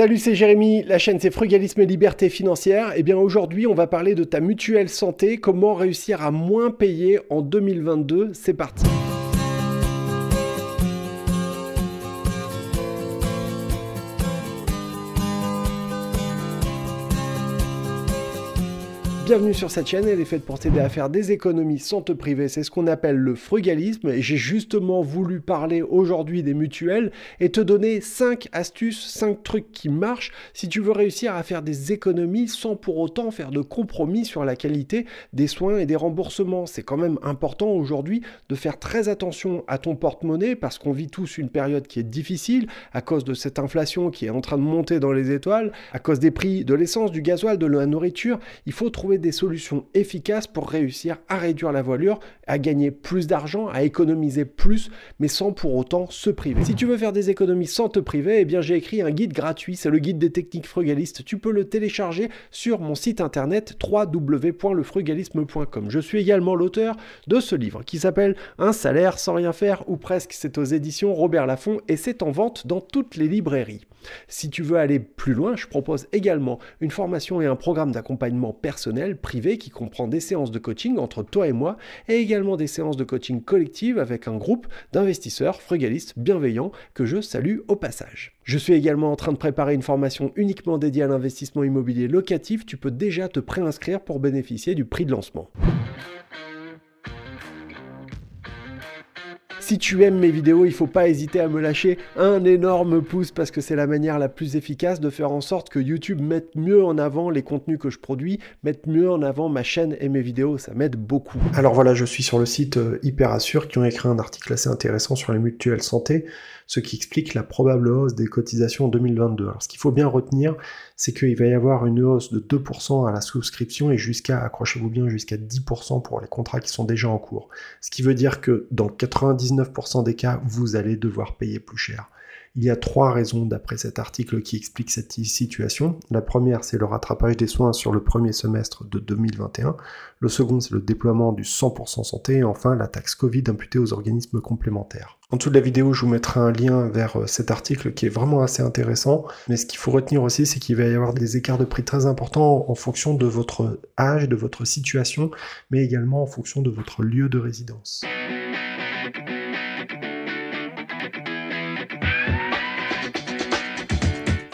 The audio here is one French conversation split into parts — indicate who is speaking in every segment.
Speaker 1: Salut, c'est Jérémy, la chaîne c'est Frugalisme et Liberté Financière. Et eh bien aujourd'hui, on va parler de ta mutuelle santé, comment réussir à moins payer en 2022. C'est parti. Bienvenue sur cette chaîne, elle est faite pour t'aider à faire des économies sans te priver, c'est ce qu'on appelle le frugalisme et j'ai justement voulu parler aujourd'hui des mutuelles et te donner 5 astuces, 5 trucs qui marchent si tu veux réussir à faire des économies sans pour autant faire de compromis sur la qualité des soins et des remboursements. C'est quand même important aujourd'hui de faire très attention à ton porte-monnaie parce qu'on vit tous une période qui est difficile à cause de cette inflation qui est en train de monter dans les étoiles, à cause des prix de l'essence, du gasoil, de la nourriture. Il faut trouver des solutions efficaces pour réussir à réduire la voilure, à gagner plus d'argent, à économiser plus, mais sans pour autant se priver. Si tu veux faire des économies sans te priver, eh bien j'ai écrit un guide gratuit, c'est le guide des techniques frugalistes. Tu peux le télécharger sur mon site internet www.lefrugalisme.com. Je suis également l'auteur de ce livre qui s'appelle Un salaire sans rien faire ou presque. C'est aux éditions Robert Laffont et c'est en vente dans toutes les librairies. Si tu veux aller plus loin, je propose également une formation et un programme d'accompagnement personnel privé qui comprend des séances de coaching entre toi et moi et également des séances de coaching collective avec un groupe d'investisseurs frugalistes bienveillants que je salue au passage. Je suis également en train de préparer une formation uniquement dédiée à l'investissement immobilier locatif. Tu peux déjà te préinscrire pour bénéficier du prix de lancement. Si tu aimes mes vidéos, il ne faut pas hésiter à me lâcher un énorme pouce parce que c'est la manière la plus efficace de faire en sorte que YouTube mette mieux en avant les contenus que je produis, mette mieux en avant ma chaîne et mes vidéos. Ça m'aide beaucoup. Alors voilà, je suis sur le site euh, Hyperassure qui ont écrit un article assez intéressant sur les mutuelles santé, ce qui explique la probable hausse des cotisations en 2022. Alors ce qu'il faut bien retenir, c'est qu'il va y avoir une hausse de 2% à la souscription et jusqu'à, accrochez-vous bien, jusqu'à 10% pour les contrats qui sont déjà en cours. Ce qui veut dire que dans 99% des cas, vous allez devoir payer plus cher. Il y a trois raisons d'après cet article qui expliquent cette situation. La première, c'est le rattrapage des soins sur le premier semestre de 2021. Le second, c'est le déploiement du 100% santé. Et enfin, la taxe Covid imputée aux organismes complémentaires. En dessous de la vidéo, je vous mettrai un lien vers euh, cet article qui est vraiment assez intéressant. Mais ce qu'il faut retenir aussi, c'est qu'il va y avoir des écarts de prix très importants en fonction de votre âge, de votre situation, mais également en fonction de votre lieu de résidence.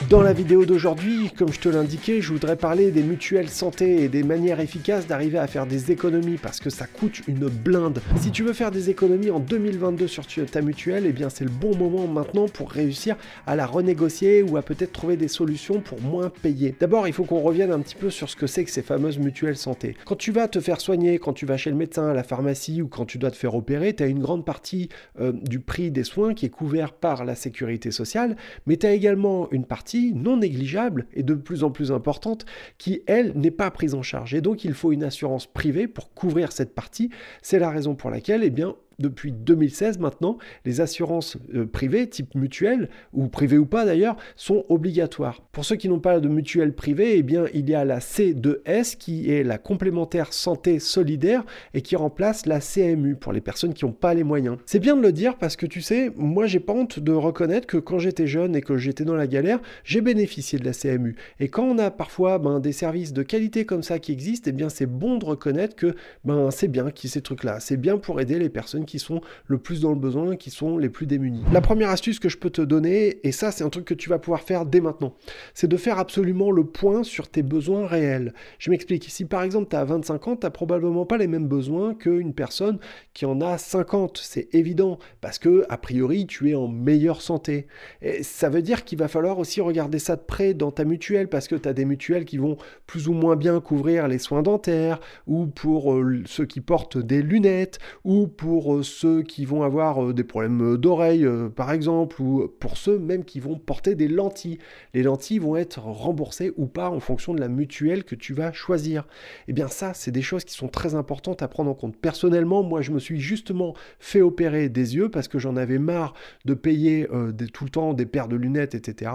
Speaker 1: Dans la vidéo d'aujourd'hui, comme je te l'indiquais, je voudrais parler des mutuelles santé et des manières efficaces d'arriver à faire des économies parce que ça coûte une blinde. Si tu veux faire des économies en 2022 sur ta mutuelle, eh bien c'est le bon moment maintenant pour réussir à la renégocier ou à peut-être trouver des solutions pour moins payer. D'abord, il faut qu'on revienne un petit peu sur ce que c'est que ces fameuses mutuelles santé. Quand tu vas te faire soigner, quand tu vas chez le médecin, à la pharmacie ou quand tu dois te faire opérer, tu as une grande partie euh, du prix des soins qui est couvert par la sécurité sociale, mais tu as également une partie non négligeable et de plus en plus importante qui, elle, n'est pas prise en charge. Et donc, il faut une assurance privée pour couvrir cette partie. C'est la raison pour laquelle, eh bien, depuis 2016 maintenant, les assurances euh, privées, type mutuelle, ou privées ou pas d'ailleurs, sont obligatoires. Pour ceux qui n'ont pas de mutuelle privée, eh bien, il y a la C2S qui est la complémentaire santé solidaire et qui remplace la CMU pour les personnes qui n'ont pas les moyens. C'est bien de le dire parce que tu sais, moi j'ai pas honte de reconnaître que quand j'étais jeune et que j'étais dans la galère, j'ai bénéficié de la CMU. Et quand on a parfois ben, des services de qualité comme ça qui existent, eh bien c'est bon de reconnaître que ben, c'est bien qui ces trucs-là. C'est bien pour aider les personnes qui sont le plus dans le besoin, qui sont les plus démunis. La première astuce que je peux te donner, et ça c'est un truc que tu vas pouvoir faire dès maintenant, c'est de faire absolument le point sur tes besoins réels. Je m'explique, si par exemple tu as 25 ans, tu n'as probablement pas les mêmes besoins qu'une personne qui en a 50, c'est évident, parce que a priori tu es en meilleure santé. Et ça veut dire qu'il va falloir aussi regarder ça de près dans ta mutuelle, parce que tu as des mutuelles qui vont plus ou moins bien couvrir les soins dentaires, ou pour euh, ceux qui portent des lunettes, ou pour euh, ceux qui vont avoir euh, des problèmes euh, d'oreille, par exemple, ou pour ceux même qui vont porter des lentilles. Les lentilles vont être remboursées ou pas en fonction de la mutuelle que tu vas choisir. Et eh bien ça, c'est des choses qui sont très importantes à prendre en compte. Personnellement, moi, je me suis justement fait opérer des yeux parce que j'en avais marre de payer tout le temps des paires de lunettes, etc.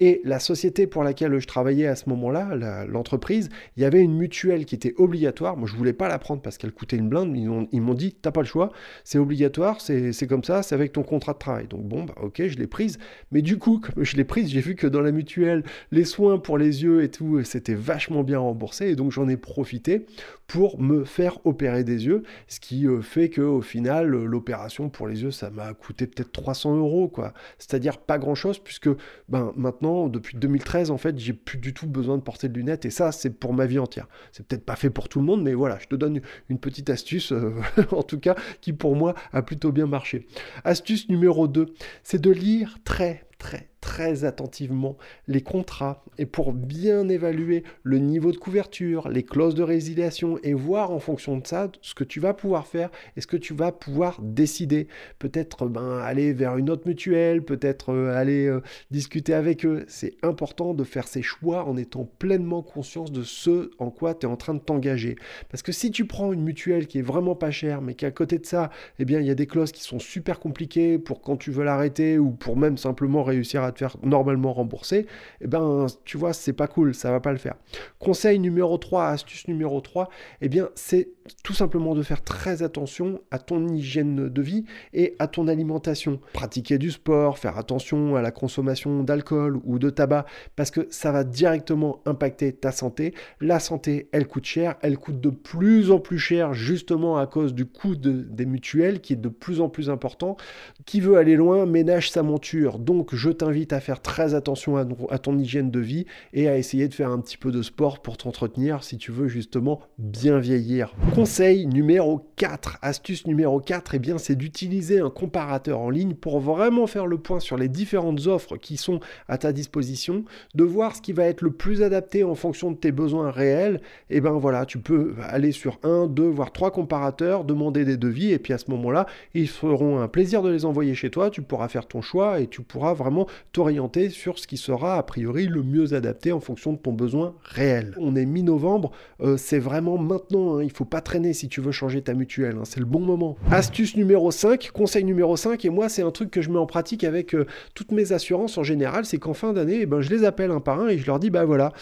Speaker 1: Et la société pour laquelle je travaillais à ce moment-là, l'entreprise, il y avait une mutuelle qui était obligatoire. Moi, je voulais pas la prendre parce qu'elle coûtait une blinde. Ils m'ont dit, t'as pas le choix c'est obligatoire, c'est comme ça, c'est avec ton contrat de travail. Donc bon, bah ok, je l'ai prise. Mais du coup, comme je l'ai prise, j'ai vu que dans la mutuelle, les soins pour les yeux et tout, c'était vachement bien remboursé. Et donc j'en ai profité pour me faire opérer des yeux. Ce qui euh, fait qu'au final, l'opération pour les yeux, ça m'a coûté peut-être 300 euros. quoi. C'est-à-dire pas grand-chose, puisque ben, maintenant, depuis 2013, en fait, j'ai plus du tout besoin de porter de lunettes. Et ça, c'est pour ma vie entière. C'est peut-être pas fait pour tout le monde, mais voilà, je te donne une petite astuce, euh, en tout cas, qui pour moi a plutôt bien marché. Astuce numéro 2, c'est de lire très très très attentivement les contrats et pour bien évaluer le niveau de couverture, les clauses de résiliation et voir en fonction de ça ce que tu vas pouvoir faire et ce que tu vas pouvoir décider. Peut-être ben, aller vers une autre mutuelle, peut-être euh, aller euh, discuter avec eux. C'est important de faire ces choix en étant pleinement conscience de ce en quoi tu es en train de t'engager. Parce que si tu prends une mutuelle qui est vraiment pas chère, mais qu'à côté de ça, eh bien, il y a des clauses qui sont super compliquées pour quand tu veux l'arrêter ou pour même simplement réussir à faire normalement rembourser, eh ben, tu vois, c'est pas cool, ça va pas le faire. Conseil numéro 3, astuce numéro 3, eh bien, c'est tout simplement de faire très attention à ton hygiène de vie et à ton alimentation. Pratiquer du sport, faire attention à la consommation d'alcool ou de tabac, parce que ça va directement impacter ta santé. La santé, elle coûte cher, elle coûte de plus en plus cher justement à cause du coût des mutuelles qui est de plus en plus important. Qui veut aller loin ménage sa monture. Donc je t'invite à faire très attention à, ton hygiène de vie et à essayer de faire un petit peu de sport pour t'entretenir si tu veux justement bien vieillir. Conseil numéro 4, astuce numéro 4, et eh bien c'est d'utiliser un comparateur en ligne pour vraiment faire le point sur les différentes offres qui sont à ta disposition, de voir ce qui va être le plus adapté en fonction de tes besoins réels. Et ben voilà, tu peux aller sur un, deux, voire trois comparateurs, demander des devis et puis à ce moment-là, ils feront un plaisir de les envoyer chez toi, tu pourras faire ton choix et tu pourras vraiment t'orienter sur ce qui sera a priori le mieux adapté en fonction de ton besoin réel. On est mi-novembre, euh, c'est vraiment maintenant, hein, il faut pas traîner si tu veux changer ta mutuelle, hein, c'est le bon moment. Astuce numéro 5, conseil numéro 5, et moi c'est un truc que je mets en pratique avec euh, toutes mes assurances en général, c'est qu'en fin d'année, eh ben, je les appelle un par un et je leur dis, bah voilà,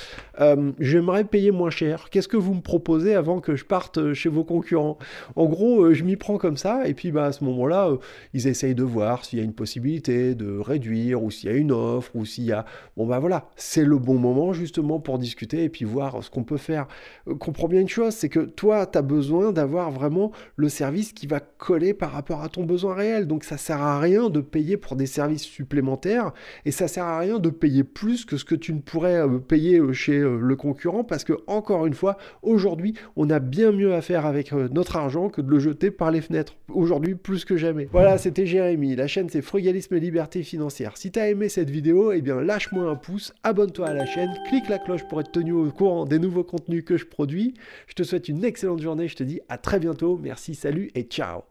Speaker 1: euh, j'aimerais payer moins cher, qu'est-ce que vous me proposez avant que je parte chez vos concurrents? En gros, je m'y prends comme ça, et puis bah, à ce moment-là, ils essayent de voir s'il y a une possibilité de réduire ou s'il y a une offre ou s'il y a... Bon bah voilà, c'est le bon moment justement pour discuter et puis voir ce qu'on peut faire. Euh, comprends bien une chose, c'est que toi, tu as besoin d'avoir vraiment le service qui va coller par rapport à ton besoin réel. Donc ça sert à rien de payer pour des services supplémentaires et ça sert à rien de payer plus que ce que tu ne pourrais euh, payer euh, chez le concurrent parce que encore une fois, aujourd'hui, on a bien mieux à faire avec notre argent que de le jeter par les fenêtres. Aujourd'hui, plus que jamais. Voilà, c'était Jérémy. La chaîne, c'est Frugalisme et Liberté Financière. Si tu as aimé cette vidéo, eh bien lâche-moi un pouce, abonne-toi à la chaîne, clique la cloche pour être tenu au courant des nouveaux contenus que je produis. Je te souhaite une excellente journée, je te dis à très bientôt, merci, salut et ciao